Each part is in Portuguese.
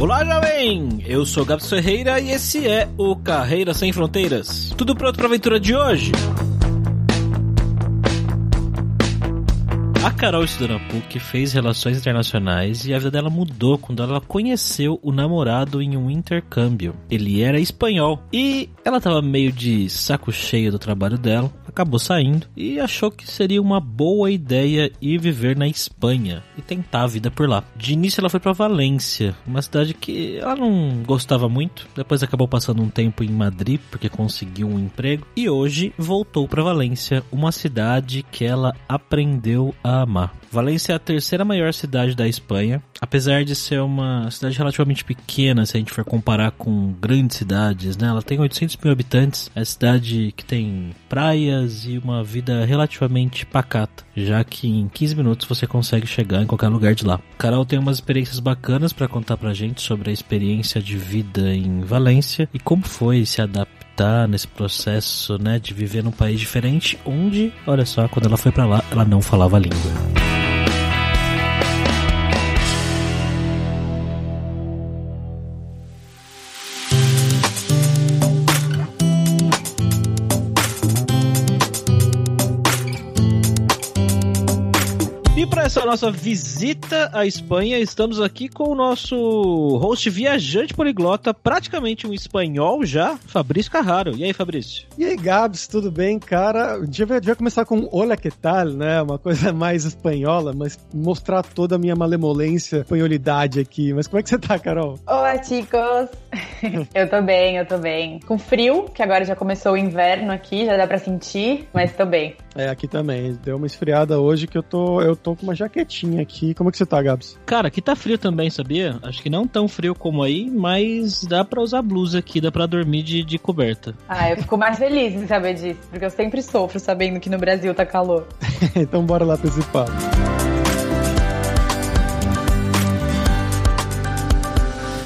Olá, jovem! Eu sou Gabs Ferreira e esse é o Carreira Sem Fronteiras. Tudo pronto para a aventura de hoje? A Carol estudou na PUC, fez relações internacionais e a vida dela mudou quando ela conheceu o namorado em um intercâmbio. Ele era espanhol e ela tava meio de saco cheio do trabalho dela, acabou saindo e achou que seria uma boa ideia ir viver na Espanha e tentar a vida por lá. De início ela foi para Valência, uma cidade que ela não gostava muito, depois acabou passando um tempo em Madrid porque conseguiu um emprego e hoje voltou para Valência, uma cidade que ela aprendeu a amar. Valência é a terceira maior cidade da Espanha, apesar de ser uma cidade relativamente pequena se a gente for comparar com grandes cidades, né? Ela tem 800 mil habitantes, é a cidade que tem praias e uma vida relativamente pacata, já que em 15 minutos você consegue chegar em qualquer lugar de lá. Carol tem umas experiências bacanas para contar pra gente sobre a experiência de vida em Valência e como foi se adaptar nesse processo, né, de viver num país diferente, onde, olha só, quando ela foi para lá, ela não falava a língua. Essa nossa visita à Espanha, estamos aqui com o nosso host viajante poliglota, praticamente um espanhol já, Fabrício Carraro. E aí, Fabrício? E aí, Gabs, tudo bem, cara? A gente vai, começar com Olha que tal, né? Uma coisa mais espanhola, mas mostrar toda a minha malemolência, espanholidade aqui. Mas como é que você tá, Carol? Olá, chicos! eu tô bem, eu tô bem. Com frio, que agora já começou o inverno aqui, já dá pra sentir, mas tô bem. É, aqui também. Deu uma esfriada hoje que eu tô, eu tô com uma jaquetinha aqui. Como é que você tá, Gabs? Cara, aqui tá frio também, sabia? Acho que não tão frio como aí, mas dá pra usar blusa aqui, dá pra dormir de, de coberta. Ah, eu fico mais feliz em saber disso, porque eu sempre sofro sabendo que no Brasil tá calor. então bora lá pra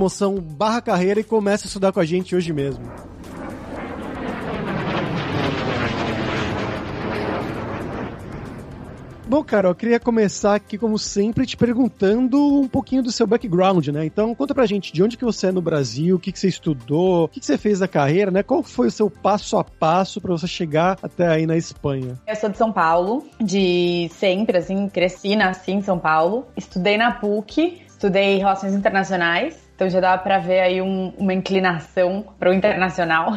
promoção barra carreira e comece a estudar com a gente hoje mesmo. Bom, cara, eu queria começar aqui, como sempre, te perguntando um pouquinho do seu background, né? Então, conta pra gente de onde que você é no Brasil, o que, que você estudou, o que, que você fez na carreira, né? Qual foi o seu passo a passo para você chegar até aí na Espanha? Eu sou de São Paulo, de sempre, assim, cresci, nasci em São Paulo. Estudei na PUC, estudei Relações Internacionais, então já dá para ver aí um, uma inclinação para o internacional.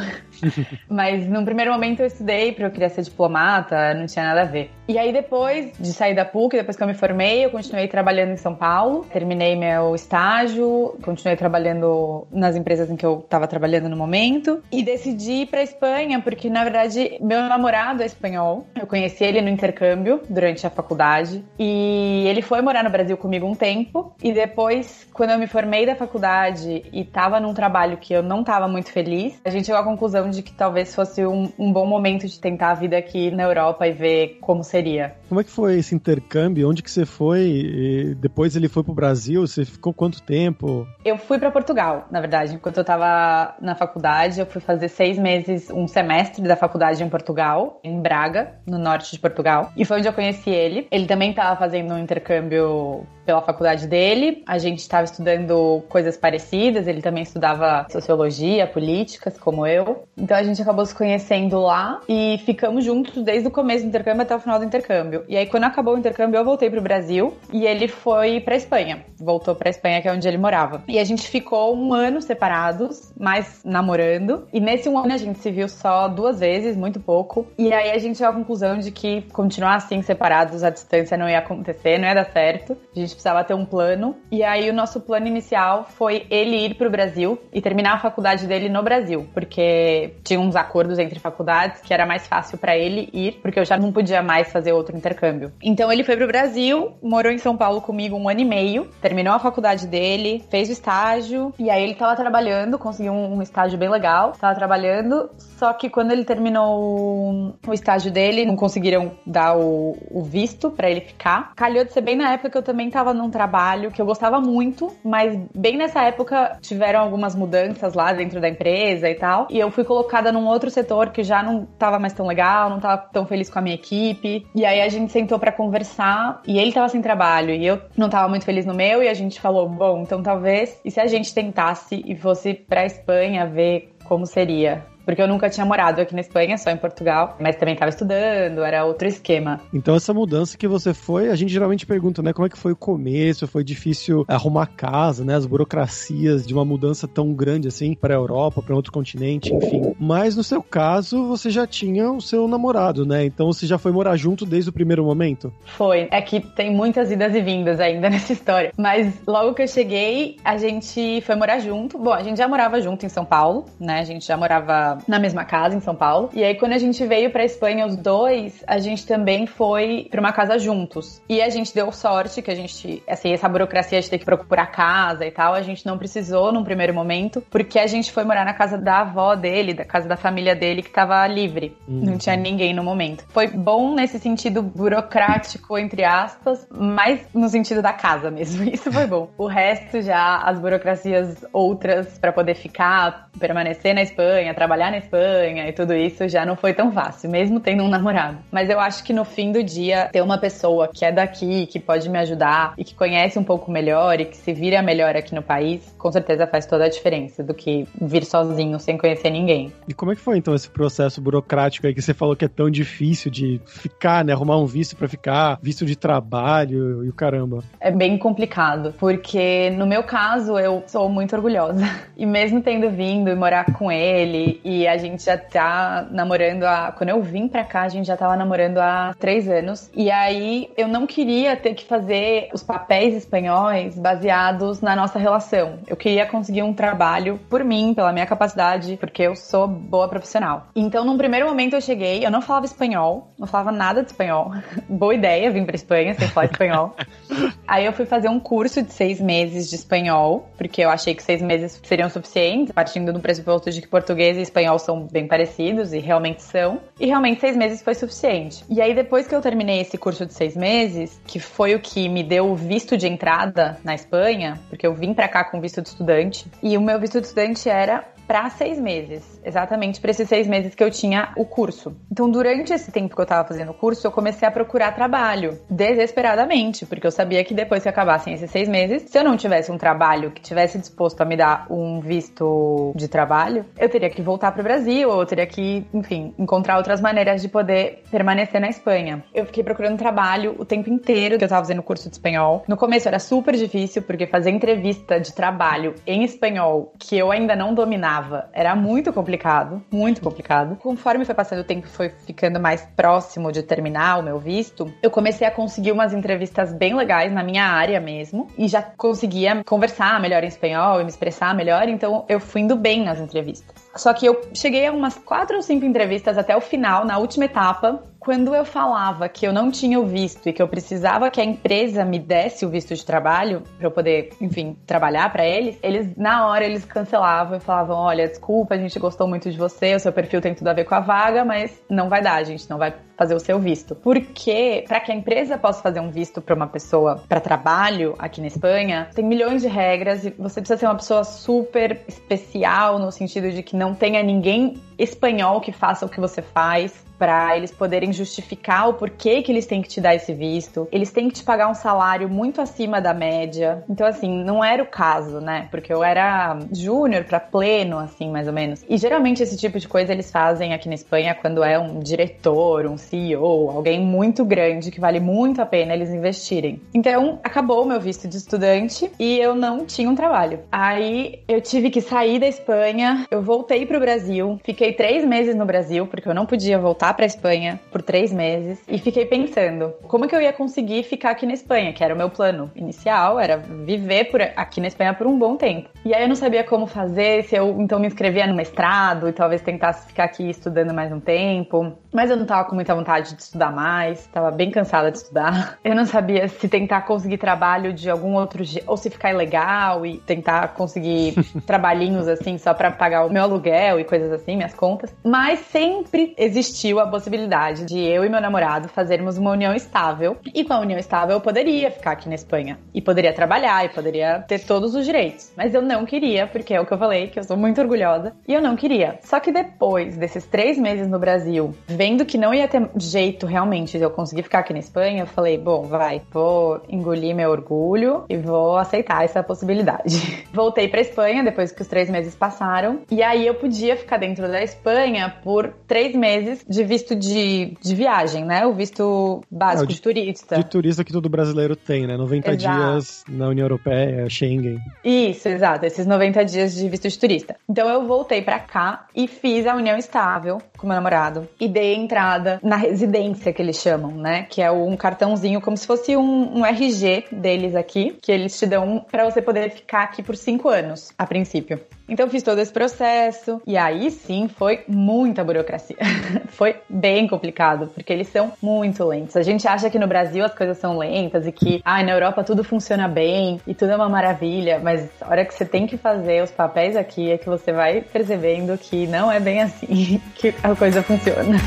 Mas num primeiro momento eu estudei porque eu queria ser diplomata, não tinha nada a ver. E aí depois de sair da PUC, depois que eu me formei, eu continuei trabalhando em São Paulo, terminei meu estágio, continuei trabalhando nas empresas em que eu estava trabalhando no momento e decidi ir para Espanha porque na verdade meu namorado é espanhol. Eu conheci ele no intercâmbio durante a faculdade e ele foi morar no Brasil comigo um tempo e depois quando eu me formei da faculdade e tava num trabalho que eu não tava muito feliz, a gente chegou à conclusão de que talvez fosse um, um bom momento de tentar a vida aqui na Europa e ver como seria. Como é que foi esse intercâmbio? Onde que você foi? E depois ele foi pro Brasil? Você ficou quanto tempo? Eu fui para Portugal, na verdade. Enquanto eu tava na faculdade, eu fui fazer seis meses, um semestre da faculdade em Portugal, em Braga, no norte de Portugal. E foi onde eu conheci ele. Ele também tava fazendo um intercâmbio pela faculdade dele. A gente estava estudando coisas parecidas, ele também estudava sociologia, políticas, como eu. Então a gente acabou se conhecendo lá e ficamos juntos desde o começo do intercâmbio até o final do intercâmbio. E aí quando acabou o intercâmbio, eu voltei pro Brasil e ele foi para Espanha. Voltou para Espanha, que é onde ele morava. E a gente ficou um ano separados, mas namorando. E nesse um ano a gente se viu só duas vezes, muito pouco. E aí a gente chegou à conclusão de que continuar assim separados à distância não ia acontecer, não ia dar certo. A gente precisava ter um plano. E aí o nosso plano inicial foi ele ir pro Brasil e terminar a faculdade dele no Brasil, porque tinha uns acordos entre faculdades que era mais fácil para ele ir, porque eu já não podia mais fazer outro intercâmbio. Então ele foi pro Brasil, morou em São Paulo comigo um ano e meio, terminou a faculdade dele, fez o estágio, e aí ele tava trabalhando, conseguiu um estágio bem legal, tava trabalhando, só que quando ele terminou o estágio dele, não conseguiram dar o, o visto para ele ficar. Calhou de ser bem na época que eu também tava num trabalho que eu gostava muito, mas bem nessa época tiveram algumas mudanças lá dentro da empresa e tal, e eu fui colocada num outro setor que já não tava mais tão legal, não tava tão feliz com a minha equipe. E aí a gente sentou para conversar e ele tava sem trabalho e eu não tava muito feliz no meu e a gente falou, bom, então talvez e se a gente tentasse e fosse para Espanha ver como seria? Porque eu nunca tinha morado aqui na Espanha, só em Portugal, mas também estava estudando, era outro esquema. Então essa mudança que você foi, a gente geralmente pergunta, né, como é que foi o começo? Foi difícil arrumar casa, né, as burocracias de uma mudança tão grande assim para a Europa, para outro continente, enfim. Mas no seu caso, você já tinha o seu namorado, né? Então você já foi morar junto desde o primeiro momento? Foi. É que tem muitas idas e vindas ainda nessa história. Mas logo que eu cheguei, a gente foi morar junto. Bom, a gente já morava junto em São Paulo, né? A gente já morava na mesma casa em São Paulo. E aí quando a gente veio para Espanha os dois, a gente também foi para uma casa juntos. E a gente deu sorte que a gente, assim, essa burocracia de ter que procurar casa e tal, a gente não precisou num primeiro momento, porque a gente foi morar na casa da avó dele, da casa da família dele que tava livre. Uhum. Não tinha ninguém no momento. Foi bom nesse sentido burocrático entre aspas, mas no sentido da casa mesmo. Isso foi bom. O resto já as burocracias outras para poder ficar, permanecer na Espanha, trabalhar trabalhar na Espanha e tudo isso já não foi tão fácil, mesmo tendo um namorado. Mas eu acho que no fim do dia, ter uma pessoa que é daqui, que pode me ajudar e que conhece um pouco melhor e que se vira melhor aqui no país, com certeza faz toda a diferença do que vir sozinho sem conhecer ninguém. E como é que foi então esse processo burocrático aí que você falou que é tão difícil de ficar, né? Arrumar um visto para ficar, visto de trabalho e o caramba? É bem complicado, porque no meu caso eu sou muito orgulhosa. E mesmo tendo vindo e morar com ele e e a gente já tá namorando há. Quando eu vim pra cá, a gente já tava namorando há três anos. E aí eu não queria ter que fazer os papéis espanhóis baseados na nossa relação. Eu queria conseguir um trabalho por mim, pela minha capacidade, porque eu sou boa profissional. Então, num primeiro momento eu cheguei, eu não falava espanhol, não falava nada de espanhol. boa ideia vir pra Espanha sem falar espanhol. aí eu fui fazer um curso de seis meses de espanhol, porque eu achei que seis meses seriam suficientes, partindo do pressuposto de que português e espanhol espanhol são bem parecidos e realmente são. E realmente seis meses foi suficiente. E aí, depois que eu terminei esse curso de seis meses, que foi o que me deu o visto de entrada na Espanha, porque eu vim para cá com visto de estudante, e o meu visto de estudante era para seis meses, exatamente para esses seis meses que eu tinha o curso. Então, durante esse tempo que eu estava fazendo o curso, eu comecei a procurar trabalho desesperadamente, porque eu sabia que depois que acabassem esses seis meses, se eu não tivesse um trabalho que tivesse disposto a me dar um visto de trabalho, eu teria que voltar para o Brasil, ou eu teria que, enfim, encontrar outras maneiras de poder permanecer na Espanha. Eu fiquei procurando trabalho o tempo inteiro que eu estava fazendo o curso de espanhol. No começo era super difícil, porque fazer entrevista de trabalho em espanhol que eu ainda não dominava era muito complicado, muito complicado. Conforme foi passando o tempo, foi ficando mais próximo de terminar o meu visto, eu comecei a conseguir umas entrevistas bem legais na minha área mesmo e já conseguia conversar melhor em espanhol e me expressar melhor, então eu fui indo bem nas entrevistas. Só que eu cheguei a umas quatro ou cinco entrevistas até o final, na última etapa, quando eu falava que eu não tinha o visto e que eu precisava que a empresa me desse o visto de trabalho para eu poder, enfim, trabalhar para eles, eles na hora eles cancelavam e falavam: "Olha, desculpa, a gente gostou muito de você, o seu perfil tem tudo a ver com a vaga, mas não vai dar, a gente não vai fazer o seu visto". Porque para que a empresa possa fazer um visto para uma pessoa para trabalho aqui na Espanha, tem milhões de regras e você precisa ser uma pessoa super especial no sentido de que não tenha ninguém espanhol que faça o que você faz para eles poderem justificar o porquê que eles têm que te dar esse visto. Eles têm que te pagar um salário muito acima da média. Então, assim, não era o caso, né? Porque eu era júnior para pleno, assim, mais ou menos. E geralmente esse tipo de coisa eles fazem aqui na Espanha quando é um diretor, um CEO, alguém muito grande que vale muito a pena eles investirem. Então, acabou o meu visto de estudante e eu não tinha um trabalho. Aí eu tive que sair da Espanha, eu voltei pro Brasil, fiquei três meses no Brasil, porque eu não podia voltar pra Espanha por três meses e fiquei pensando como que eu ia conseguir ficar aqui na Espanha, que era o meu plano inicial, era viver por aqui na Espanha por um bom tempo. E aí eu não sabia como fazer, se eu então me inscrevia no mestrado e talvez tentasse ficar aqui estudando mais um tempo. Mas eu não tava com muita vontade de estudar mais, tava bem cansada de estudar. Eu não sabia se tentar conseguir trabalho de algum outro jeito, ou se ficar ilegal e tentar conseguir trabalhinhos assim só para pagar o meu aluguel e coisas assim, minhas contas. Mas sempre existiu a possibilidade de eu e meu namorado fazermos uma união estável. E com a união estável eu poderia ficar aqui na Espanha e poderia trabalhar e poderia ter todos os direitos. Mas eu não queria, porque é o que eu falei, que eu sou muito orgulhosa, e eu não queria. Só que depois desses três meses no Brasil, vendo que não ia ter jeito realmente de eu conseguir ficar aqui na Espanha, eu falei, bom, vai, vou engolir meu orgulho e vou aceitar essa possibilidade. Voltei pra Espanha depois que os três meses passaram, e aí eu podia ficar dentro da Espanha por três meses de visto de, de viagem, né? O visto básico de, de, turista. De turista que todo brasileiro tem, né? 90 exato. dias na União Europeia, Schengen. Isso, exato. Esses 90 dias de visto de turista. Então eu voltei para cá e fiz a união estável com meu namorado e dei entrada na residência que eles chamam, né? Que é um cartãozinho como se fosse um, um RG deles aqui, que eles te dão para você poder ficar aqui por cinco anos, a princípio. Então fiz todo esse processo e aí sim foi muita burocracia. foi bem complicado, porque eles são muito lentos. A gente acha que no Brasil as coisas são lentas e que ah, na Europa tudo funciona bem e tudo é uma maravilha, mas a hora que você tem que fazer os papéis aqui é que você vai percebendo que não é bem assim que a coisa funciona.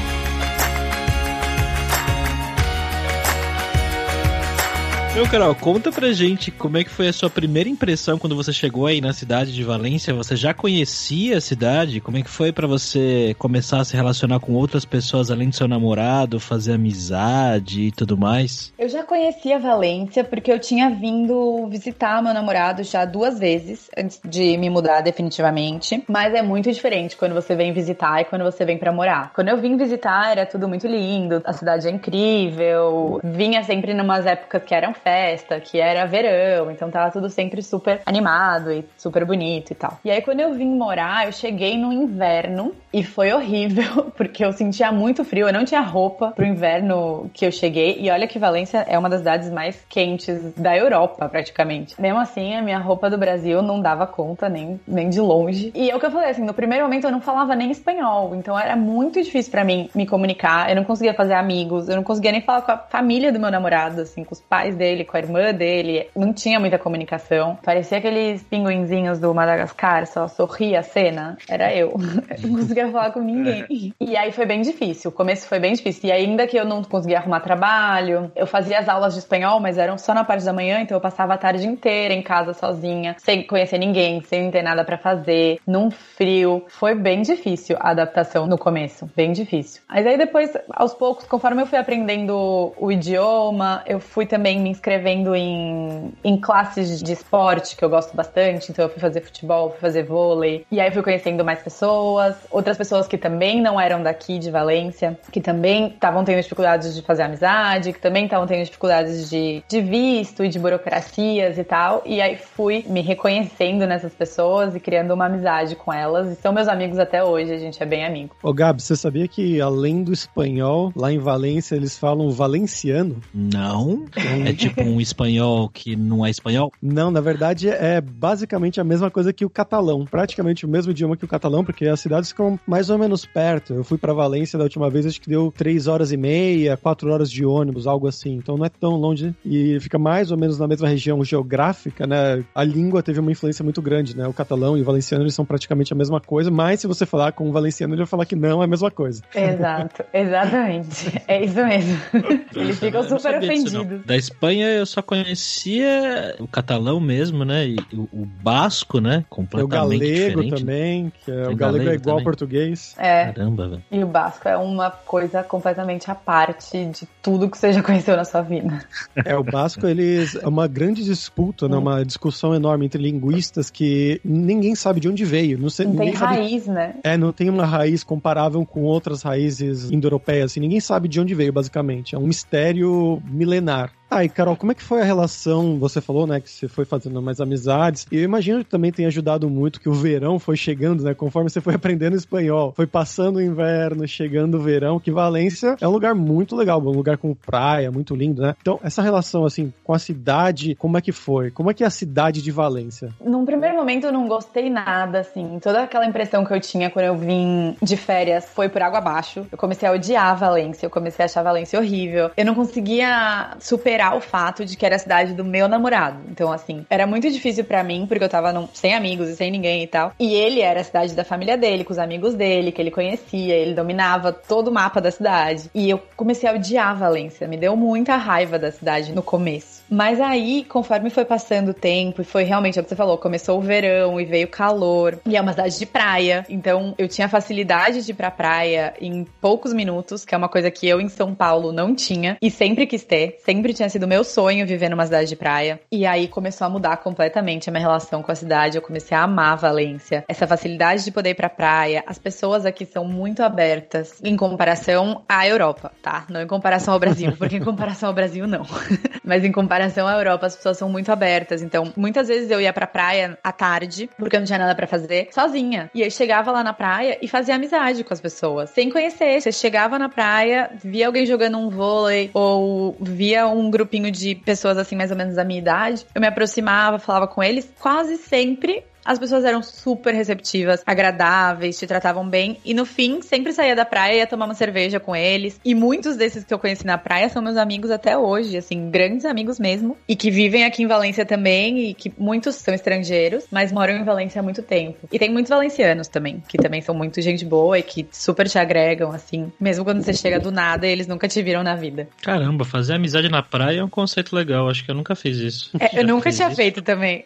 Meu Carol, conta pra gente como é que foi a sua primeira impressão quando você chegou aí na cidade de Valência. Você já conhecia a cidade? Como é que foi para você começar a se relacionar com outras pessoas além do seu namorado, fazer amizade e tudo mais? Eu já conhecia Valência porque eu tinha vindo visitar meu namorado já duas vezes antes de me mudar definitivamente. Mas é muito diferente quando você vem visitar e quando você vem para morar. Quando eu vim visitar era tudo muito lindo, a cidade é incrível. Vinha sempre numas épocas que eram festa, que era verão, então tava tudo sempre super animado e super bonito e tal. E aí quando eu vim morar, eu cheguei no inverno e foi horrível, porque eu sentia muito frio, eu não tinha roupa pro inverno que eu cheguei. E olha que Valência é uma das cidades mais quentes da Europa, praticamente. Mesmo assim, a minha roupa do Brasil não dava conta nem, nem de longe. E é o que eu falei, assim, no primeiro momento eu não falava nem espanhol, então era muito difícil para mim me comunicar, eu não conseguia fazer amigos, eu não conseguia nem falar com a família do meu namorado, assim, com os pais dele dele, com a irmã dele, não tinha muita comunicação. Parecia aqueles pinguinzinhos do Madagascar, só sorria a cena. Era eu. não conseguia falar com ninguém. E aí foi bem difícil. O começo foi bem difícil. E ainda que eu não conseguia arrumar trabalho, eu fazia as aulas de espanhol, mas eram só na parte da manhã, então eu passava a tarde inteira em casa sozinha, sem conhecer ninguém, sem ter nada para fazer, num frio. Foi bem difícil a adaptação no começo, bem difícil. Mas aí depois, aos poucos, conforme eu fui aprendendo o idioma, eu fui também me inscrevendo em, em classes de esporte, que eu gosto bastante. Então eu fui fazer futebol, fui fazer vôlei. E aí fui conhecendo mais pessoas, outras pessoas que também não eram daqui de Valência, que também estavam tendo dificuldades de fazer amizade, que também estavam tendo dificuldades de, de visto e de burocracias e tal. E aí fui me reconhecendo nessas pessoas e criando uma amizade com elas. E são meus amigos até hoje, a gente é bem amigo. Ô Gabi, você sabia que além do espanhol, lá em Valência eles falam valenciano? Não. É tipo tipo um espanhol que não é espanhol? Não, na verdade é basicamente a mesma coisa que o catalão. Praticamente o mesmo idioma que o catalão, porque as cidades ficam mais ou menos perto. Eu fui para Valência da última vez, acho que deu três horas e meia, quatro horas de ônibus, algo assim. Então não é tão longe e fica mais ou menos na mesma região geográfica, né? A língua teve uma influência muito grande, né? O catalão e o valenciano eles são praticamente a mesma coisa, mas se você falar com um valenciano, ele vai falar que não é a mesma coisa. Exato, exatamente. É isso mesmo. Eles ficam super ofendidos. Da Espanha eu só conhecia o catalão mesmo, né? E o, o basco, né? Completamente diferente. o galego também, que é, o galego, é igual também. ao português. É. Caramba, velho. E o basco é uma coisa completamente à parte de tudo que você já conheceu na sua vida. É, o basco, eles é uma grande disputa, né? Uma discussão enorme entre linguistas que ninguém sabe de onde veio. Não, sei, não tem sabe... raiz, né? É, não tem uma raiz comparável com outras raízes indo-europeias. Assim, ninguém sabe de onde veio, basicamente. É um mistério milenar. Ah, e Carol, como é que foi a relação? Você falou, né, que você foi fazendo mais amizades. E eu imagino que também tem ajudado muito que o verão foi chegando, né? Conforme você foi aprendendo espanhol. Foi passando o inverno, chegando o verão, que Valência é um lugar muito legal, um lugar com praia, muito lindo, né? Então, essa relação, assim, com a cidade, como é que foi? Como é que é a cidade de Valência? Num primeiro momento eu não gostei nada, assim. Toda aquela impressão que eu tinha quando eu vim de férias foi por água abaixo. Eu comecei a odiar Valência, eu comecei a achar Valência horrível. Eu não conseguia superar o fato de que era a cidade do meu namorado. Então, assim, era muito difícil para mim, porque eu tava num, sem amigos e sem ninguém e tal. E ele era a cidade da família dele, com os amigos dele, que ele conhecia, ele dominava todo o mapa da cidade. E eu comecei a odiar Valência. Me deu muita raiva da cidade no começo. Mas aí, conforme foi passando o tempo, e foi realmente é o que você falou, começou o verão e veio calor, e é uma cidade de praia, então eu tinha facilidade de ir pra praia em poucos minutos, que é uma coisa que eu em São Paulo não tinha, e sempre quis ter, sempre tinha sido meu sonho viver numa cidade de praia. E aí começou a mudar completamente a minha relação com a cidade, eu comecei a amar Valência, essa facilidade de poder ir pra praia, as pessoas aqui são muito abertas em comparação à Europa, tá? Não em comparação ao Brasil, porque em comparação ao Brasil não. Mas em comparação comparação à Europa, as pessoas são muito abertas. Então, muitas vezes eu ia pra praia à tarde, porque eu não tinha nada para fazer, sozinha. E aí chegava lá na praia e fazia amizade com as pessoas, sem conhecer. Você chegava na praia, via alguém jogando um vôlei, ou via um grupinho de pessoas assim, mais ou menos da minha idade. Eu me aproximava, falava com eles, quase sempre as pessoas eram super receptivas, agradáveis, te tratavam bem. E no fim, sempre saía da praia e ia tomar uma cerveja com eles. E muitos desses que eu conheci na praia são meus amigos até hoje, assim, grandes amigos mesmo. E que vivem aqui em Valência também. E que muitos são estrangeiros, mas moram em Valência há muito tempo. E tem muitos valencianos também, que também são muito gente boa e que super te agregam, assim. Mesmo quando você chega do nada, eles nunca te viram na vida. Caramba, fazer amizade na praia é um conceito legal. Acho que eu nunca fiz isso. É, eu nunca tinha isso. feito também.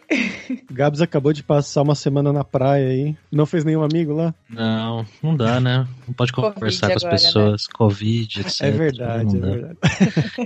Gabs acabou de passar passar uma semana na praia aí. Não fez nenhum amigo lá? Não, não dá, né? Não pode conversar com as agora, né? pessoas. Né? Covid, etc. É verdade, é verdade.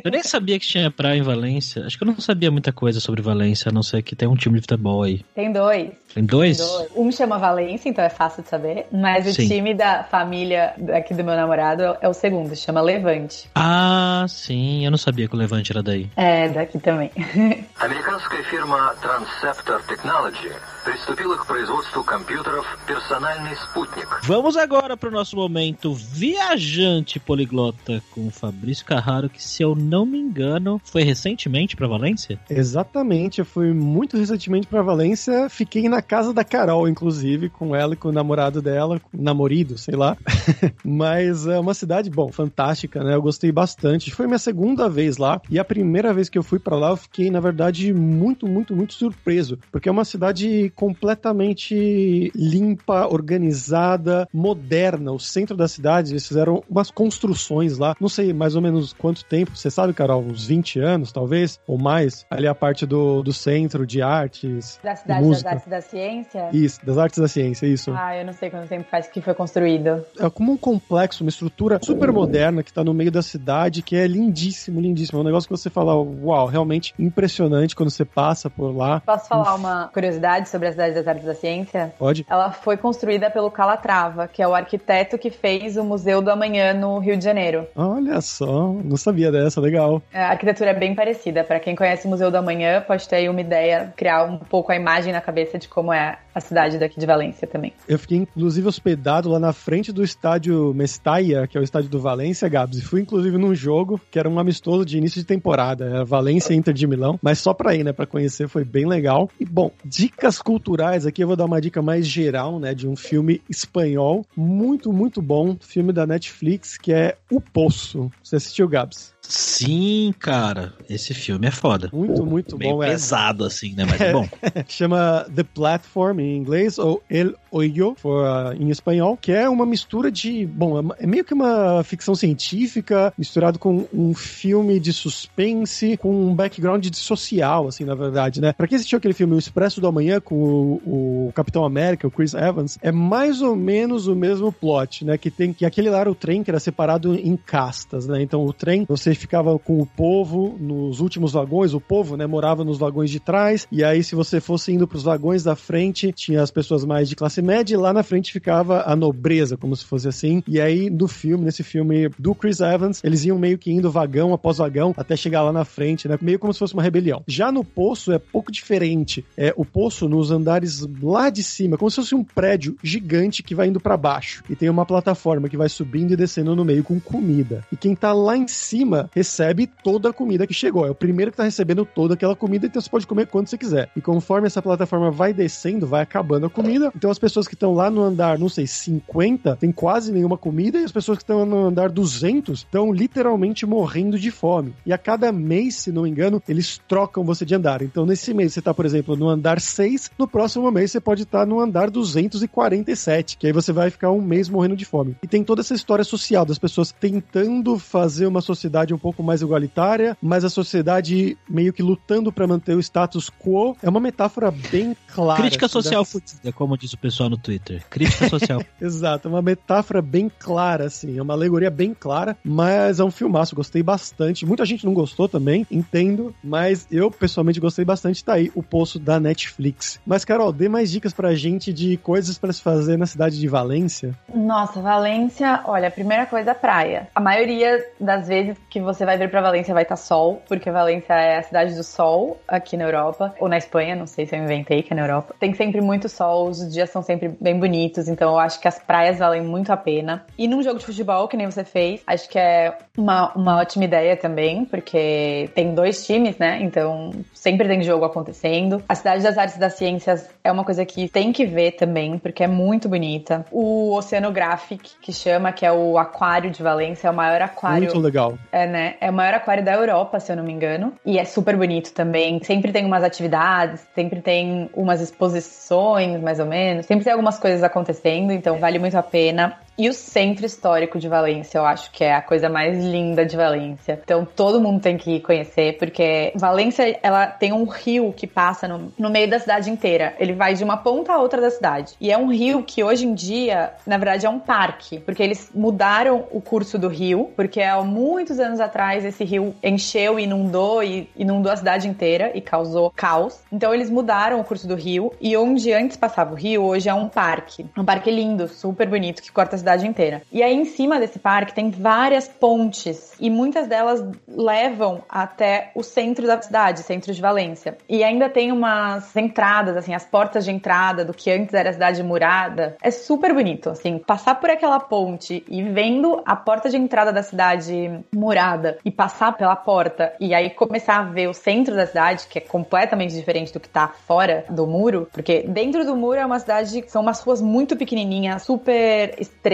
eu nem sabia que tinha praia em Valência. Acho que eu não sabia muita coisa sobre Valência, a não ser que tem um time de futebol aí. Tem dois. Tem dois? Tem dois. Um chama Valência, então é fácil de saber. Mas o sim. time da família aqui do meu namorado é o segundo, chama Levante. Ah, sim. Eu não sabia que o Levante era daí. É, daqui também. Американская фирма Transceptor Technology приступила к производству компьютеров «Персональный спутник». Vamos agora para o nosso momento viajante poliglota com o Fabrício Carraro, que se eu não me engano, foi recentemente para Valência? Exatamente, eu fui muito recentemente para Valência, fiquei na casa da Carol, inclusive, com ela e com o namorado dela, com o namorido, sei lá. Mas é uma cidade, bom, fantástica, né? Eu gostei bastante. Foi minha segunda vez lá e a primeira vez que eu fui para lá, eu fiquei, na verdade, muito, muito, muito surpreso, porque é uma cidade completamente limpa, organizada, moderna. O centro da cidade, eles fizeram umas construções lá, não sei mais ou menos quanto tempo, você sabe, Carol, uns 20 anos, talvez, ou mais, ali a parte do, do centro de artes. Da cidade das artes da ciência? Isso, das artes da ciência, isso. Ah, eu não sei quanto tempo faz que foi construído. É como um complexo, uma estrutura super moderna que tá no meio da cidade, que é lindíssimo, lindíssimo. É um negócio que você fala, uau, realmente impressionante quando você passa por lá. Posso falar uma curiosidade sobre sobre a Cidade das Artes da Ciência? Pode. Ela foi construída pelo Calatrava, que é o arquiteto que fez o Museu do Amanhã no Rio de Janeiro. Olha só, não sabia dessa, legal. A arquitetura é bem parecida. Para quem conhece o Museu do Amanhã, pode ter aí uma ideia, criar um pouco a imagem na cabeça de como é a cidade daqui de Valência também. Eu fiquei, inclusive, hospedado lá na frente do estádio Mestalla, que é o estádio do Valência, Gabs, e fui, inclusive, num jogo que era um amistoso de início de temporada. Era Valência Inter de Milão, mas só pra ir, né, pra conhecer, foi bem legal. E, bom, dicas culturais aqui, eu vou dar uma dica mais geral, né, de um filme espanhol, muito, muito bom, filme da Netflix, que é O Poço. Você assistiu, Gabs? Sim, cara, esse filme é foda. Muito, muito Meio bom. pesado, é. assim, né? Mas é bom. Chama The Platform em inglês, ou El Hoyo for, uh, em espanhol, que é uma mistura de. Bom, é, é meio que uma ficção científica misturado com um filme de suspense, com um background de social, assim, na verdade, né? Pra quem assistiu aquele filme O Expresso do Amanhã com o, o Capitão América, o Chris Evans, é mais ou menos o mesmo plot, né? Que tem que aquele lá era o trem que era separado em castas, né? Então o trem, você ficava com o povo nos últimos vagões, o povo, né, morava nos vagões de trás, e aí se você fosse indo para os vagões da frente, tinha as pessoas mais de classe média, e lá na frente ficava a nobreza, como se fosse assim. E aí no filme, nesse filme do Chris Evans, eles iam meio que indo vagão após vagão até chegar lá na frente, né? Meio como se fosse uma rebelião. Já no poço é pouco diferente. É o poço nos andares lá de cima, como se fosse um prédio gigante que vai indo para baixo e tem uma plataforma que vai subindo e descendo no meio com comida. E quem tá lá em cima recebe toda a comida que chegou. É o primeiro que tá recebendo toda aquela comida, então você pode comer quando você quiser. E conforme essa plataforma vai descendo, vai acabando a comida. Então as pessoas que estão lá no andar, não sei, 50, tem quase nenhuma comida e as pessoas que estão no andar 200 estão literalmente morrendo de fome. E a cada mês, se não me engano, eles trocam você de andar. Então nesse mês você tá, por exemplo, no andar 6, no próximo mês você pode estar tá no andar 247, que aí você vai ficar um mês morrendo de fome. E tem toda essa história social das pessoas tentando fazer uma sociedade um pouco mais igualitária, mas a sociedade meio que lutando para manter o status quo. É uma metáfora bem clara. Crítica assim, social fudida, como diz o pessoal no Twitter. Crítica social. Exato, é uma metáfora bem clara, assim, é uma alegoria bem clara, mas é um filmaço, gostei bastante. Muita gente não gostou também, entendo, mas eu pessoalmente gostei bastante. Tá aí o poço da Netflix. Mas, Carol, dê mais dicas pra gente de coisas pra se fazer na cidade de Valência. Nossa, Valência, olha, a primeira coisa é praia. A maioria das vezes que você vai vir pra Valência vai estar sol, porque Valência é a cidade do sol aqui na Europa, ou na Espanha, não sei se eu inventei que é na Europa. Tem sempre muito sol, os dias são sempre bem bonitos, então eu acho que as praias valem muito a pena. E num jogo de futebol, que nem você fez, acho que é uma, uma ótima ideia também, porque tem dois times, né? Então sempre tem jogo acontecendo. A Cidade das Artes e das Ciências é uma coisa que tem que ver também, porque é muito bonita. O Oceanographic, que chama, que é o aquário de Valência, é o maior aquário. Muito legal. É, né? É o maior aquário da Europa, se eu não me engano. E é super bonito também. Sempre tem umas atividades, sempre tem umas exposições, mais ou menos. Sempre tem algumas coisas acontecendo, então vale muito a pena. E o centro histórico de Valência, eu acho que é a coisa mais linda de Valência. Então todo mundo tem que conhecer, porque Valência, ela tem um rio que passa no, no meio da cidade inteira. Ele vai de uma ponta a outra da cidade. E é um rio que hoje em dia, na verdade, é um parque, porque eles mudaram o curso do rio, porque há muitos anos atrás esse rio encheu, inundou e inundou a cidade inteira e causou caos. Então eles mudaram o curso do rio e onde antes passava o rio, hoje é um parque. Um parque lindo, super bonito, que corta a cidade inteira. E aí em cima desse parque tem várias pontes e muitas delas levam até o centro da cidade, centro de Valência. E ainda tem umas entradas, assim, as portas de entrada do que antes era a cidade murada. É super bonito, assim, passar por aquela ponte e vendo a porta de entrada da cidade murada e passar pela porta e aí começar a ver o centro da cidade, que é completamente diferente do que tá fora do muro, porque dentro do muro é uma cidade que são umas ruas muito pequenininhas, super estreitas,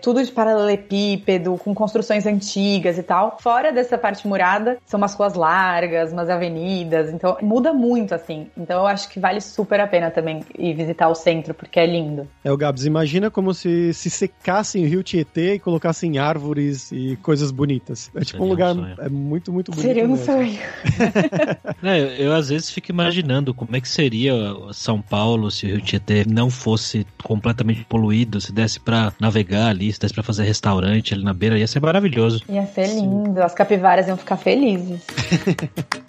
tudo de paralelepípedo, com construções antigas e tal. Fora dessa parte murada, são umas ruas largas, umas avenidas, então muda muito assim. Então eu acho que vale super a pena também ir visitar o centro, porque é lindo. É, o Gabs, imagina como se se secassem o rio Tietê e colocassem árvores e coisas bonitas. É tipo Seria um um lugar, sonho. é muito, muito bonito Seria um mesmo. sonho. É, eu, eu, às vezes fico imaginando como é que seria São Paulo se o Rio Tietê não fosse completamente poluído, se desse pra navegar ali, se desse pra fazer restaurante ali na beira, ia ser maravilhoso. Ia ser lindo, as capivaras iam ficar felizes.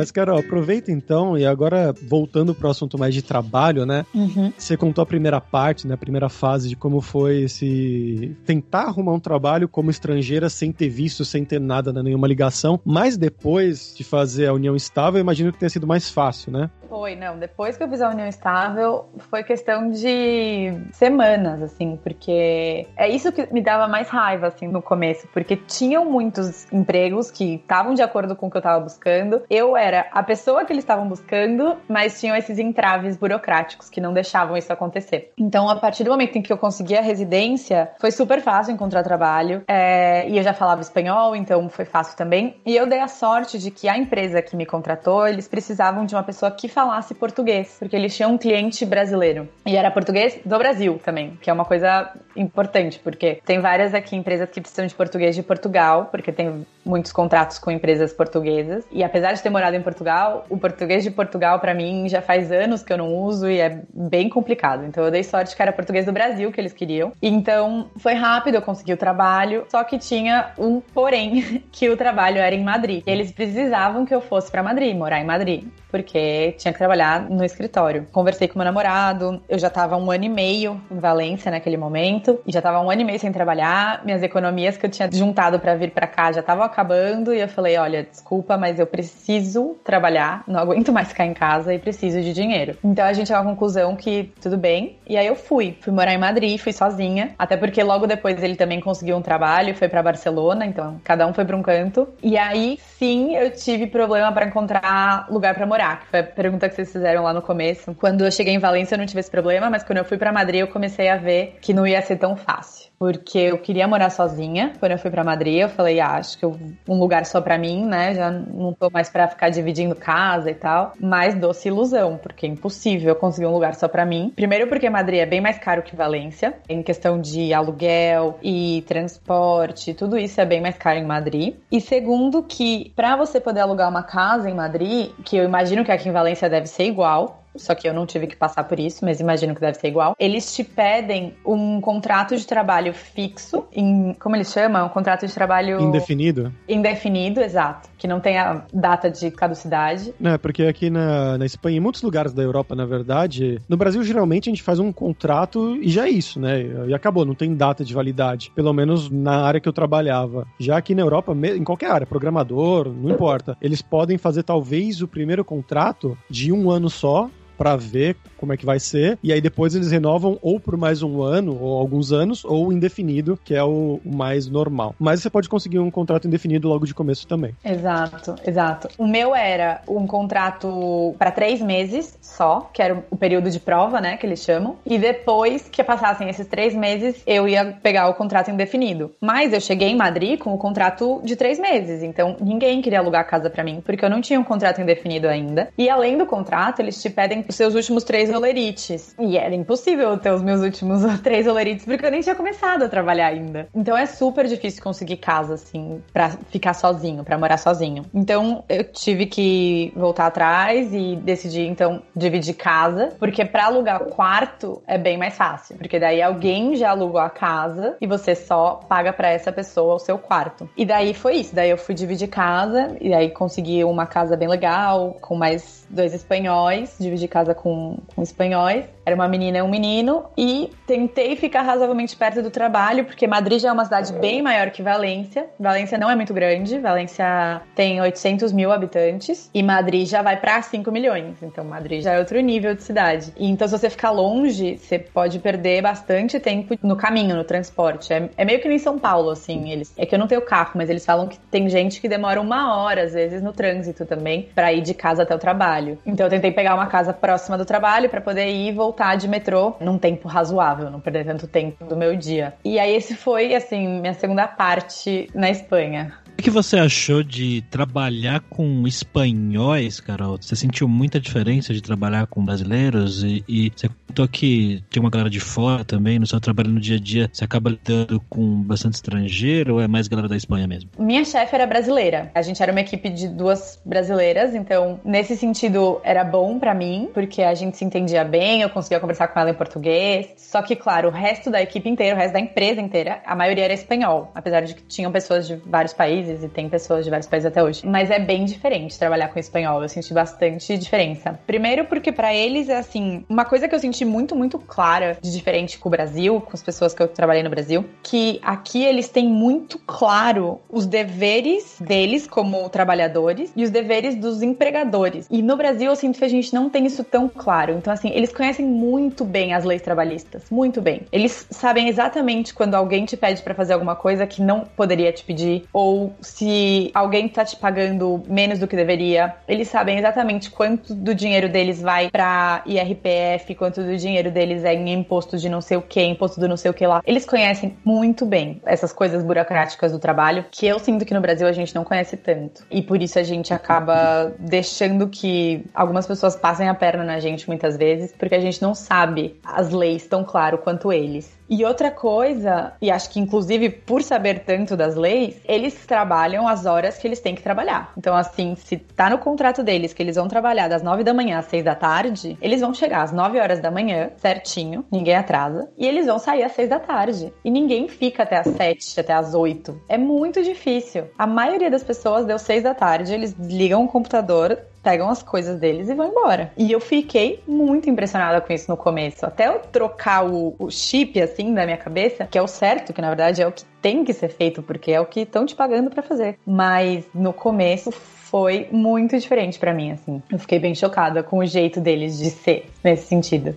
Mas, Carol, aproveita então, e agora voltando pro assunto mais de trabalho, né? Uhum. Você contou a primeira parte, né? A primeira fase de como foi esse tentar arrumar um trabalho como estrangeira sem ter visto, sem ter nada, né, nenhuma ligação. Mas depois de fazer a união estável, eu imagino que tenha sido mais fácil, né? Foi, não. Depois que eu fiz a união estável, foi questão de semanas, assim, porque é isso que me dava mais raiva, assim, no começo, porque tinham muitos empregos que estavam de acordo com o que eu tava buscando. Eu era a pessoa que eles estavam buscando, mas tinham esses entraves burocráticos que não deixavam isso acontecer. Então, a partir do momento em que eu consegui a residência, foi super fácil encontrar trabalho. é, e eu já falava espanhol, então foi fácil também. E eu dei a sorte de que a empresa que me contratou, eles precisavam de uma pessoa que falasse português, porque eles tinham um cliente brasileiro. E era português do Brasil também, que é uma coisa importante, porque tem várias aqui empresas que precisam de português de Portugal, porque tem muitos contratos com empresas portuguesas. E apesar de ter morado em Portugal, o português de Portugal, para mim, já faz anos que eu não uso e é bem complicado. Então eu dei sorte que era português do Brasil que eles queriam. Então foi rápido, eu consegui o trabalho, só que tinha um porém, que o trabalho era em Madrid. Eles precisavam que eu fosse para Madrid, morar em Madrid porque tinha que trabalhar no escritório. Conversei com meu namorado, eu já tava um ano e meio em Valência naquele momento, e já tava um ano e meio sem trabalhar, minhas economias que eu tinha juntado para vir para cá já estavam acabando, e eu falei: olha, desculpa, mas eu preciso trabalhar, não aguento mais ficar em casa e preciso de dinheiro. Então a gente chegou à conclusão que tudo bem, e aí eu fui. Fui morar em Madrid, fui sozinha, até porque logo depois ele também conseguiu um trabalho, foi para Barcelona, então cada um foi para um canto. E aí sim eu tive problema para encontrar lugar para morar morar, que foi a pergunta que vocês fizeram lá no começo. Quando eu cheguei em Valência eu não tive esse problema, mas quando eu fui para Madrid eu comecei a ver que não ia ser tão fácil porque eu queria morar sozinha. Quando eu fui para Madrid, eu falei, ah, acho que eu, um lugar só para mim, né? Já não tô mais para ficar dividindo casa e tal. Mas doce ilusão, porque é impossível conseguir um lugar só para mim. Primeiro porque Madrid é bem mais caro que Valência, em questão de aluguel e transporte, tudo isso é bem mais caro em Madrid. E segundo que para você poder alugar uma casa em Madrid, que eu imagino que aqui em Valência deve ser igual, só que eu não tive que passar por isso, mas imagino que deve ser igual. Eles te pedem um contrato de trabalho fixo, em, como eles chamam? Um contrato de trabalho. Indefinido? Indefinido, exato. Que não tem a data de caducidade. É, porque aqui na, na Espanha, em muitos lugares da Europa, na verdade, no Brasil, geralmente a gente faz um contrato e já é isso, né? E acabou, não tem data de validade. Pelo menos na área que eu trabalhava. Já aqui na Europa, em qualquer área, programador, não importa. Eles podem fazer talvez o primeiro contrato de um ano só para ver como é que vai ser, e aí depois eles renovam ou por mais um ano, ou alguns anos, ou indefinido, que é o mais normal. Mas você pode conseguir um contrato indefinido logo de começo também. Exato, exato. O meu era um contrato para três meses só, que era o período de prova, né, que eles chamam, e depois que passassem esses três meses, eu ia pegar o contrato indefinido. Mas eu cheguei em Madrid com o contrato de três meses, então ninguém queria alugar a casa para mim, porque eu não tinha um contrato indefinido ainda. E além do contrato, eles te pedem os seus últimos três olerites. E era impossível ter os meus últimos três olerites, porque eu nem tinha começado a trabalhar ainda. Então é super difícil conseguir casa, assim, pra ficar sozinho, pra morar sozinho. Então eu tive que voltar atrás e decidir, então, dividir casa, porque pra alugar quarto é bem mais fácil. Porque daí alguém já alugou a casa e você só paga para essa pessoa o seu quarto. E daí foi isso. Daí eu fui dividir casa e aí consegui uma casa bem legal, com mais dois espanhóis, dividir casa casa com, com espanhóis. Era uma menina e um menino. E tentei ficar razoavelmente perto do trabalho, porque Madrid já é uma cidade bem maior que Valência. Valência não é muito grande. Valência tem 800 mil habitantes. E Madrid já vai para 5 milhões. Então Madrid já é outro nível de cidade. E, então, se você ficar longe, você pode perder bastante tempo no caminho, no transporte. É, é meio que nem São Paulo, assim. Eles, é que eu não tenho carro, mas eles falam que tem gente que demora uma hora, às vezes, no trânsito também, para ir de casa até o trabalho. Então, eu tentei pegar uma casa próxima do trabalho para poder ir e voltar de metrô num tempo razoável, não perder tanto tempo do meu dia. E aí esse foi assim minha segunda parte na Espanha. O que você achou de trabalhar com espanhóis, Carol? Você sentiu muita diferença de trabalhar com brasileiros? E, e você contou que tem uma galera de fora também, no seu trabalho no dia a dia, você acaba lidando com bastante estrangeiro ou é mais galera da Espanha mesmo? Minha chefe era brasileira. A gente era uma equipe de duas brasileiras, então nesse sentido era bom para mim, porque a gente se entendia bem, eu conseguia conversar com ela em português. Só que, claro, o resto da equipe inteira, o resto da empresa inteira, a maioria era espanhol, apesar de que tinham pessoas de vários países e tem pessoas de vários países até hoje. Mas é bem diferente trabalhar com espanhol. Eu senti bastante diferença. Primeiro porque para eles é assim, uma coisa que eu senti muito, muito clara de diferente com o Brasil, com as pessoas que eu trabalhei no Brasil, que aqui eles têm muito claro os deveres deles como trabalhadores e os deveres dos empregadores. E no Brasil eu sinto que a gente não tem isso tão claro. Então assim, eles conhecem muito bem as leis trabalhistas, muito bem. Eles sabem exatamente quando alguém te pede para fazer alguma coisa que não poderia te pedir ou se alguém tá te pagando menos do que deveria. Eles sabem exatamente quanto do dinheiro deles vai para IRPF, quanto do dinheiro deles é em imposto de não sei o que, imposto do não sei o que lá. Eles conhecem muito bem essas coisas burocráticas do trabalho que eu sinto que no Brasil a gente não conhece tanto. E por isso a gente acaba deixando que algumas pessoas passem a perna na gente muitas vezes, porque a gente não sabe as leis tão claro quanto eles. E outra coisa, e acho que inclusive por saber tanto das leis, eles trabalham as horas que eles têm que trabalhar. Então, assim, se tá no contrato deles que eles vão trabalhar das 9 da manhã às 6 da tarde, eles vão chegar às 9 horas da manhã, certinho, ninguém atrasa, e eles vão sair às 6 da tarde. E ninguém fica até às 7, até às 8. É muito difícil. A maioria das pessoas deu 6 da tarde, eles ligam o computador, pegam as coisas deles e vão embora. E eu fiquei muito impressionada com isso no começo. Até eu trocar o, o chip, assim, da minha cabeça, que é o certo, que na verdade é o que tem que ser feito, porque é o que estão te pagando para fazer. Mas no começo foi muito diferente para mim, assim. Eu fiquei bem chocada com o jeito deles de ser nesse sentido.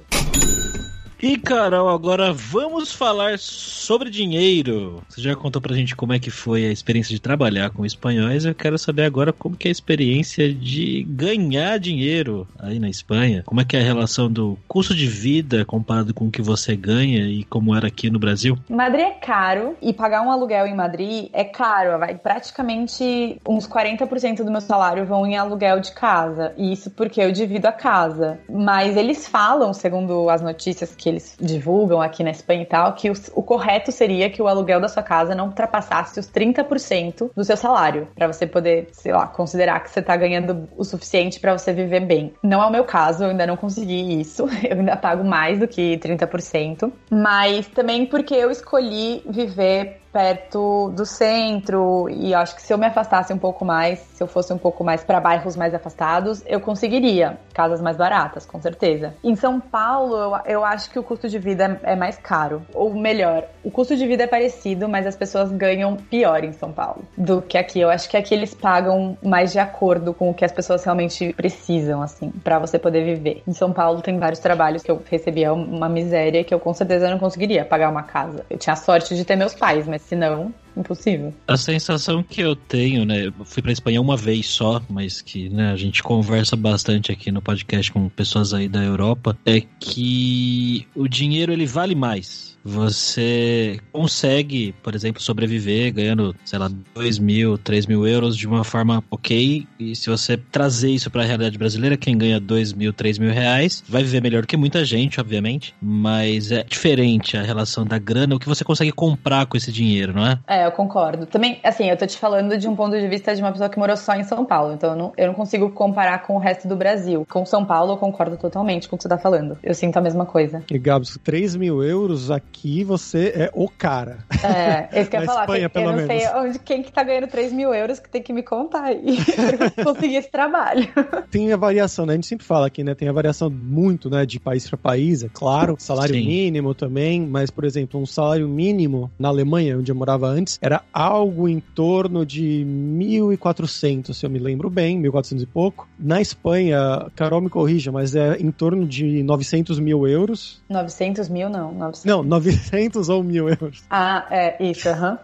E Carol, agora vamos falar sobre dinheiro. Você já contou pra gente como é que foi a experiência de trabalhar com espanhóis. Eu quero saber agora como que é a experiência de ganhar dinheiro aí na Espanha. Como é que é a relação do custo de vida comparado com o que você ganha e como era aqui no Brasil? Madrid é caro e pagar um aluguel em Madrid é caro. Vai praticamente uns 40% do meu salário vão em aluguel de casa. E isso porque eu divido a casa. Mas eles falam, segundo as notícias que eles divulgam aqui na Espanha e tal, que o, o correto seria que o aluguel da sua casa não ultrapassasse os 30% do seu salário, para você poder, sei lá, considerar que você tá ganhando o suficiente para você viver bem. Não é o meu caso, eu ainda não consegui isso, eu ainda pago mais do que 30%, mas também porque eu escolhi viver perto do centro e acho que se eu me afastasse um pouco mais, se eu fosse um pouco mais para bairros mais afastados, eu conseguiria casas mais baratas, com certeza. Em São Paulo, eu, eu acho que o custo de vida é mais caro, ou melhor, o custo de vida é parecido, mas as pessoas ganham pior em São Paulo do que aqui. Eu acho que aqui eles pagam mais de acordo com o que as pessoas realmente precisam, assim, para você poder viver. Em São Paulo tem vários trabalhos que eu recebia uma miséria que eu com certeza não conseguiria pagar uma casa. Eu tinha sorte de ter meus pais, mas senão impossível. A sensação que eu tenho, né? Fui pra Espanha uma vez só, mas que né, a gente conversa bastante aqui no podcast com pessoas aí da Europa, é que o dinheiro ele vale mais. Você consegue, por exemplo, sobreviver ganhando, sei lá, 2 mil, 3 mil euros de uma forma ok. E se você trazer isso para a realidade brasileira, quem ganha 2 mil, 3 mil reais vai viver melhor que muita gente, obviamente. Mas é diferente a relação da grana, o que você consegue comprar com esse dinheiro, não é? É, eu concordo. Também, assim, eu tô te falando de um ponto de vista de uma pessoa que morou só em São Paulo. Então eu não, eu não consigo comparar com o resto do Brasil. Com São Paulo, eu concordo totalmente com o que você tá falando. Eu sinto a mesma coisa. E Gabs, 3 mil euros aqui você é o cara. É, isso que eu ia Na falar. Espanha, que, eu não sei menos. onde, quem que tá ganhando 3 mil euros que tem que me contar aí. pra conseguir esse trabalho. Tem a variação, né? A gente sempre fala aqui, né? Tem a variação muito, né? De país para país, é claro. Salário Sim. mínimo também. Mas, por exemplo, um salário mínimo na Alemanha, onde eu morava antes, era algo em torno de 1.400, se eu me lembro bem, 1.400 e pouco. Na Espanha, Carol me corrija, mas é em torno de 900 mil euros. 900 mil, não. 900. Não, 900 ou mil euros. Ah, é, isso, aham.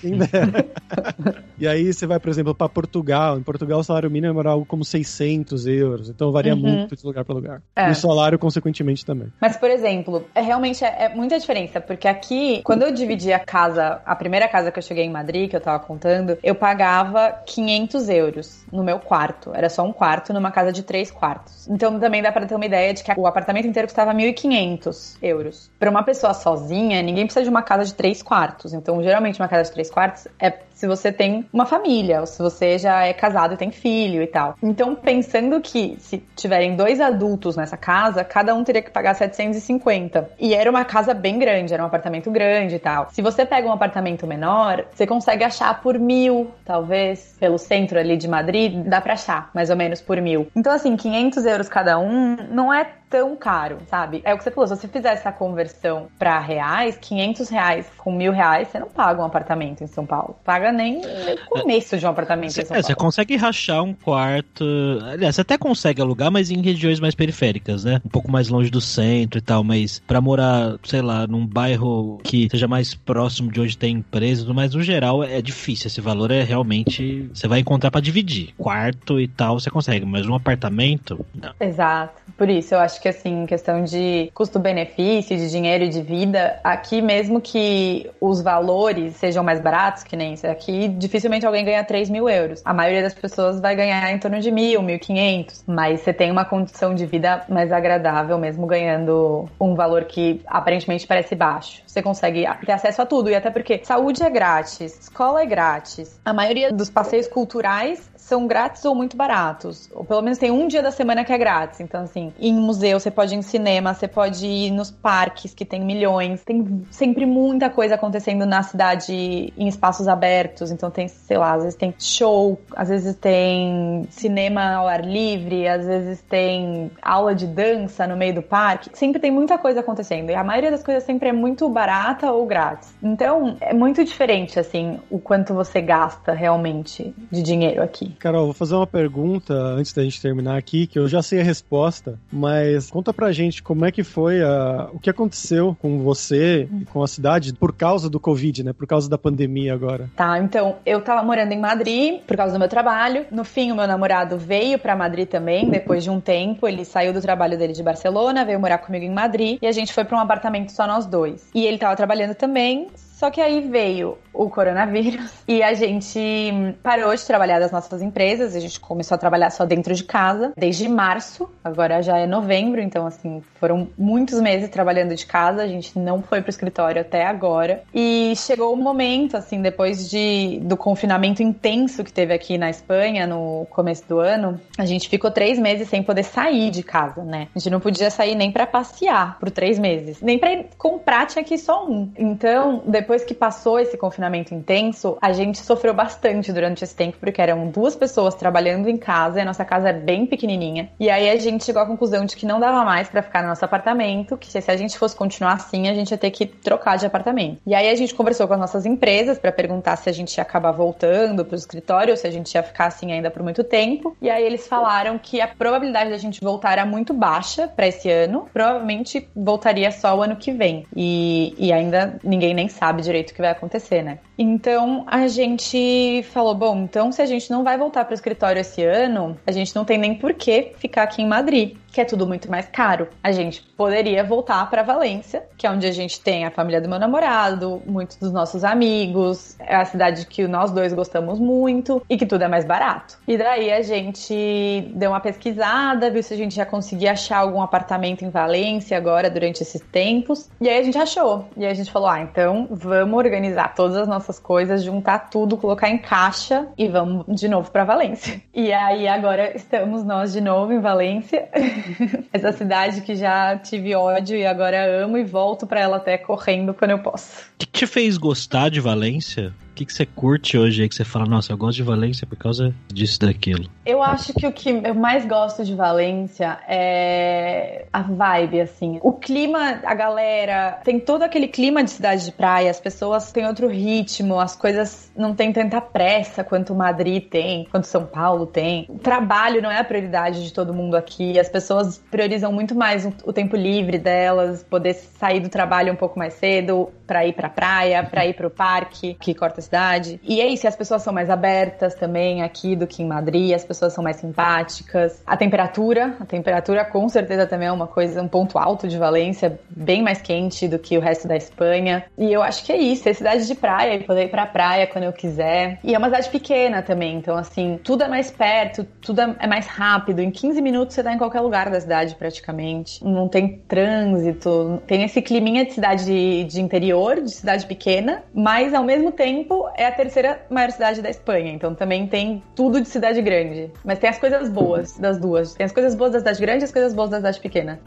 Quem dera. e aí você vai, por exemplo, para Portugal. Em Portugal o salário mínimo era algo como 600 euros. Então varia Uhum. muito de lugar para lugar. É. E o salário, consequentemente, também. Mas, por exemplo, é realmente é, é muita diferença, porque aqui, quando eu dividi a casa, a primeira casa que eu cheguei em Madrid, que eu tava contando, eu pagava 500 euros no meu quarto. Era só um quarto numa casa de três quartos. Então também dá pra ter uma ideia de que o apartamento inteiro custava 1.500 euros. Pra uma pessoa sozinha, ninguém precisa de uma casa de três quartos. Então, geralmente, uma casa de três quartos é se você tem uma família, ou se você já é casado e tem filho e tal. Então, pensando que se tiverem dois adultos nessa casa, cada um teria que pagar 750. E era uma casa bem grande, era um apartamento grande e tal. Se você pega um apartamento menor, você consegue achar por mil, talvez, pelo centro ali de Madrid, dá pra achar, mais ou menos por mil. Então, assim, 500 euros cada um não é tão caro, sabe? É o que você falou, se você fizer essa conversão pra reais, 500 reais com mil reais, você não paga um apartamento em São Paulo. Paga nem o começo de um apartamento em São É, você Paulo. consegue rachar um quarto. Aliás, você até consegue alugar, mas em regiões mais periféricas, né? Um pouco mais longe do centro e tal. Mas pra morar, sei lá, num bairro que seja mais próximo de onde tem empresa mais, no geral é difícil. Esse valor é realmente. Você vai encontrar pra dividir. Quarto e tal, você consegue, mas um apartamento, não. Exato. Por isso, eu acho que assim, questão de custo-benefício, de dinheiro e de vida, aqui mesmo que os valores sejam mais baratos, que nem esse aqui, dificilmente alguém ganha 3 mil euros. A maioria das pessoas vai ganhar em torno de mil, mil quinhentos. Mas você tem uma condição de vida mais agradável, mesmo ganhando um valor que aparentemente parece baixo. Você consegue ter acesso a tudo, e até porque saúde é grátis, escola é grátis. A maioria dos passeios culturais são grátis ou muito baratos. Ou pelo menos tem um dia da semana que é grátis. Então, assim, em museu, você pode ir em cinema, você pode ir nos parques que tem milhões. Tem sempre muita coisa acontecendo na cidade em espaços abertos. Então tem, sei lá, às vezes tem show, às vezes tem cinema ao ar livre, às vezes tem aula de dança no meio do parque. Sempre tem muita coisa acontecendo. E a maioria das coisas sempre é muito barata ou grátis. Então, é muito diferente, assim, o quanto você gasta realmente de dinheiro aqui. Carol, vou fazer uma pergunta antes da gente terminar aqui, que eu já sei a resposta, mas conta pra gente como é que foi a, o que aconteceu com você e com a cidade por causa do Covid, né? Por causa da pandemia agora. Tá, então, eu tava morando em Madrid por causa do meu trabalho. No fim, o meu namorado veio pra Madrid também, depois de um tempo. Ele saiu do trabalho dele de Barcelona, veio morar comigo em Madrid e a gente foi pra um apartamento só nós dois. E ele tava trabalhando também, só que aí veio o coronavírus e a gente parou de trabalhar das nossas empresas, a gente começou a trabalhar só dentro de casa desde março, agora já é novembro, então assim, foram muitos meses trabalhando de casa, a gente não foi pro escritório até agora. E chegou o momento assim, depois de do confinamento intenso que teve aqui na Espanha no começo do ano, a gente ficou três meses sem poder sair de casa, né? A gente não podia sair nem para passear por três meses, nem para comprar tinha ir só um. Então, depois que passou esse confinamento intenso, a gente sofreu bastante durante esse tempo, porque eram duas pessoas trabalhando em casa e a nossa casa é bem pequenininha. E aí a gente chegou à conclusão de que não dava mais para ficar no nosso apartamento, que se a gente fosse continuar assim, a gente ia ter que trocar de apartamento. E aí a gente conversou com as nossas empresas para perguntar se a gente ia acabar voltando pro escritório ou se a gente ia ficar assim ainda por muito tempo. E aí eles falaram que a probabilidade da gente voltar era muito baixa para esse ano, provavelmente voltaria só o ano que vem. E, e ainda ninguém nem sabe direito o que vai acontecer, né? né? Então a gente falou: bom, então se a gente não vai voltar para o escritório esse ano, a gente não tem nem por que ficar aqui em Madrid que é tudo muito mais caro. A gente poderia voltar para Valência, que é onde a gente tem a família do meu namorado, muitos dos nossos amigos, é a cidade que nós dois gostamos muito e que tudo é mais barato. E daí a gente deu uma pesquisada, viu se a gente já conseguia achar algum apartamento em Valência agora durante esses tempos. E aí a gente achou. E aí a gente falou: "Ah, então vamos organizar todas as nossas coisas, juntar tudo, colocar em caixa e vamos de novo para Valência". E aí agora estamos nós de novo em Valência. Essa cidade que já tive ódio e agora amo e volto para ela até correndo quando eu posso. O que te fez gostar de Valência? O que, que você curte hoje aí que você fala, nossa, eu gosto de Valência por causa disso daquilo? Eu acho que o que eu mais gosto de Valência é a vibe, assim. O clima, a galera, tem todo aquele clima de cidade de praia, as pessoas têm outro ritmo, as coisas não têm tanta pressa quanto Madrid tem, quanto São Paulo tem. O trabalho não é a prioridade de todo mundo aqui, as pessoas priorizam muito mais o tempo livre delas, poder sair do trabalho um pouco mais cedo para ir pra praia, para ir pro parque, que corta cidade. E é isso, as pessoas são mais abertas também aqui do que em Madrid, as pessoas são mais simpáticas. A temperatura, a temperatura com certeza também é uma coisa, um ponto alto de Valência, bem mais quente do que o resto da Espanha. E eu acho que é isso, é cidade de praia e poder ir pra praia quando eu quiser. E é uma cidade pequena também, então assim, tudo é mais perto, tudo é mais rápido. Em 15 minutos você tá em qualquer lugar da cidade praticamente. Não tem trânsito, tem esse climinha de cidade de, de interior, de cidade pequena, mas ao mesmo tempo é a terceira maior cidade da Espanha. Então também tem tudo de cidade grande. Mas tem as coisas boas das duas. Tem as coisas boas da cidade grande e as coisas boas da cidade pequena.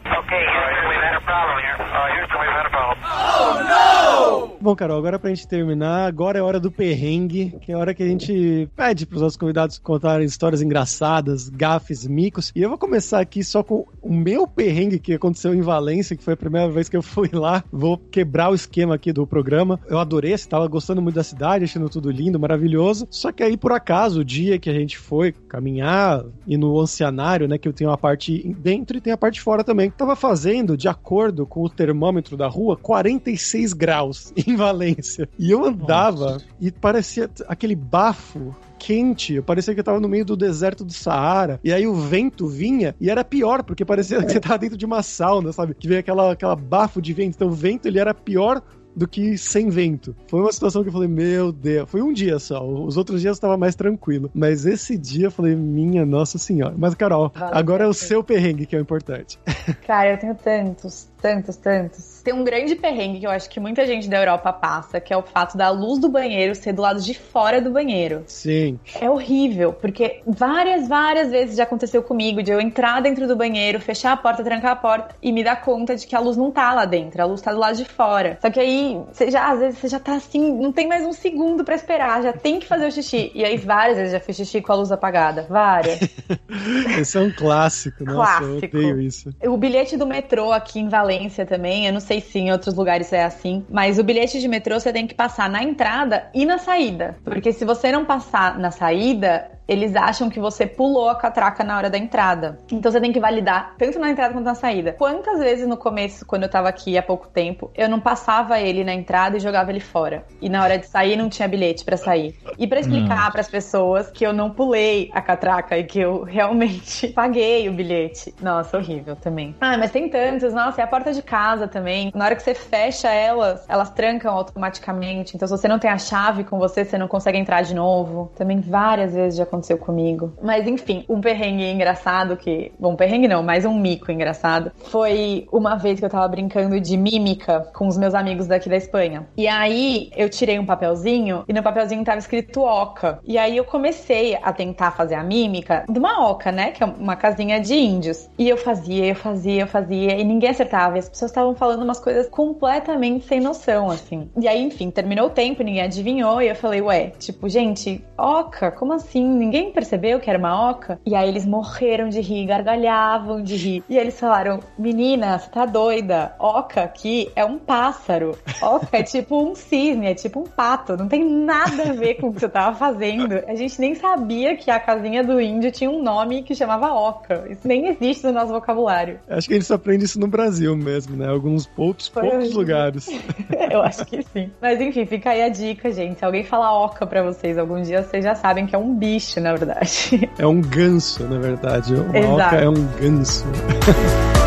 We've had a problem here. Houston, we've had a problem. No! Bom, Carol, agora pra gente terminar, agora é hora do perrengue, que é a hora que a gente pede pros nossos convidados contarem histórias engraçadas, gafes, micos. E eu vou começar aqui só com o meu perrengue que aconteceu em Valência, que foi a primeira vez que eu fui lá. Vou quebrar o esquema aqui do programa. Eu adorei, estava gostando muito da cidade, achando tudo lindo, maravilhoso. Só que aí, por acaso, o dia que a gente foi caminhar e no ancianário, né, que eu tenho a parte dentro e tem a parte fora também, tava fazendo, de acordo com o termômetro da rua, 46 graus em Valência. E eu andava Nossa. e parecia aquele bafo quente. Parecia que eu tava no meio do deserto do Saara. E aí o vento vinha e era pior, porque parecia que você tava dentro de uma sauna, sabe? Que veio aquela, aquela bafo de vento. Então o vento ele era pior do que sem vento. Foi uma situação que eu falei, meu Deus. Foi um dia só. Os outros dias estava mais tranquilo. Mas esse dia eu falei, minha nossa senhora. Mas, Carol, vale agora é o seu perrengue que é o importante. Cara, eu tenho tantos, tantos, tantos. Tem um grande perrengue que eu acho que muita gente da Europa passa, que é o fato da luz do banheiro ser do lado de fora do banheiro. Sim. É horrível, porque várias, várias vezes já aconteceu comigo de eu entrar dentro do banheiro, fechar a porta, trancar a porta e me dar conta de que a luz não tá lá dentro, a luz tá do lado de fora. Só que aí, você já, às vezes, você já tá assim, não tem mais um segundo para esperar, já tem que fazer o xixi. E aí, várias vezes já fiz xixi com a luz apagada. Várias. Esse é um clássico, nossa, clássico. eu odeio isso. O bilhete do metrô aqui em Valência também, eu não sei se em outros lugares é assim, mas o bilhete de metrô você tem que passar na entrada e na saída. Porque se você não passar na saída, eles acham que você pulou a catraca na hora da entrada. Então você tem que validar tanto na entrada quanto na saída. Quantas vezes no começo, quando eu tava aqui há pouco tempo, eu não passava ele na entrada e jogava ele fora. E na hora de sair não tinha bilhete para sair. E para explicar para as pessoas que eu não pulei a catraca e que eu realmente paguei o bilhete. Nossa, horrível também. Ah, mas tem tantos. Nossa, é a porta de casa também. Na hora que você fecha elas, elas trancam automaticamente. Então se você não tem a chave com você, você não consegue entrar de novo. Também várias vezes já aconteceu aconteceu comigo. Mas enfim, um perrengue engraçado que. Bom, perrengue não, mas um mico engraçado. Foi uma vez que eu tava brincando de mímica com os meus amigos daqui da Espanha. E aí eu tirei um papelzinho e no papelzinho tava escrito oca. E aí eu comecei a tentar fazer a mímica de uma oca, né? Que é uma casinha de índios. E eu fazia, eu fazia, eu fazia, e ninguém acertava. E as pessoas estavam falando umas coisas completamente sem noção, assim. E aí, enfim, terminou o tempo, ninguém adivinhou, e eu falei, ué, tipo, gente, oca, como assim? Ninguém percebeu que era uma oca. E aí eles morreram de rir, gargalhavam de rir. E eles falaram: Menina, você tá doida? Oca aqui é um pássaro. Oca é tipo um cisne, é tipo um pato. Não tem nada a ver com o que você tava fazendo. A gente nem sabia que a casinha do índio tinha um nome que chamava oca. Isso nem existe no nosso vocabulário. Acho que a gente só aprende isso no Brasil mesmo, né? Alguns poucos, poucos lugares. Eu acho que sim. Mas enfim, fica aí a dica, gente. Se alguém falar oca pra vocês algum dia, vocês já sabem que é um bicho na verdade. É um ganso, na verdade. Uma Exato. oca é um ganso.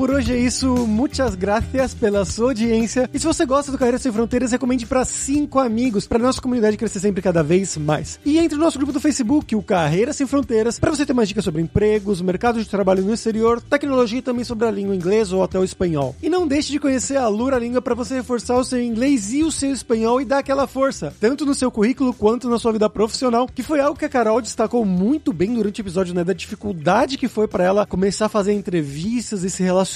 por hoje é isso. Muitas graças pela sua audiência. E se você gosta do Carreira Sem Fronteiras, recomende para cinco amigos, para nossa comunidade crescer sempre cada vez mais. E entre no nosso grupo do Facebook, o Carreira Sem Fronteiras, para você ter mais dicas sobre empregos, mercado de trabalho no exterior, tecnologia e também sobre a língua inglesa ou até o espanhol. E não deixe de conhecer a Lura Língua para você reforçar o seu inglês e o seu espanhol e dar aquela força, tanto no seu currículo quanto na sua vida profissional, que foi algo que a Carol destacou muito bem durante o episódio, né, da dificuldade que foi para ela começar a fazer entrevistas e se relacionar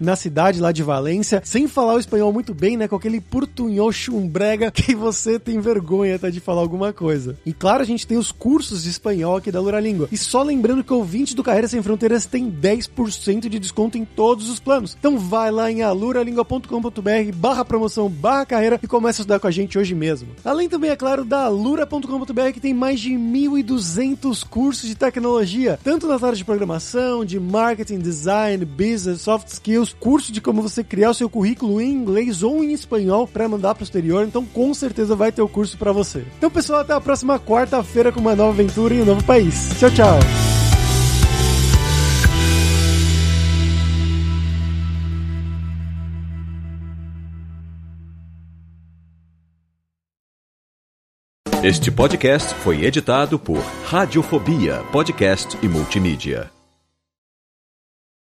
na cidade lá de Valência, sem falar o espanhol muito bem, né? Com aquele portunhol chumbrega que você tem vergonha até de falar alguma coisa. E claro, a gente tem os cursos de espanhol aqui da Lura Língua. E só lembrando que o ouvinte do Carreira Sem Fronteiras tem 10% de desconto em todos os planos. Então vai lá em aluralingua.com.br barra promoção barra carreira e começa a estudar com a gente hoje mesmo. Além também, é claro, da alura.com.br que tem mais de 1.200 cursos de tecnologia, tanto nas áreas de programação, de marketing, design, business, soft skills, curso de como você criar o seu currículo em inglês ou em espanhol para mandar para o exterior. Então, com certeza vai ter o curso para você. Então, pessoal, até a próxima quarta-feira com uma nova aventura em um novo país. Tchau, tchau. Este podcast foi editado por Radiofobia, podcast e multimídia.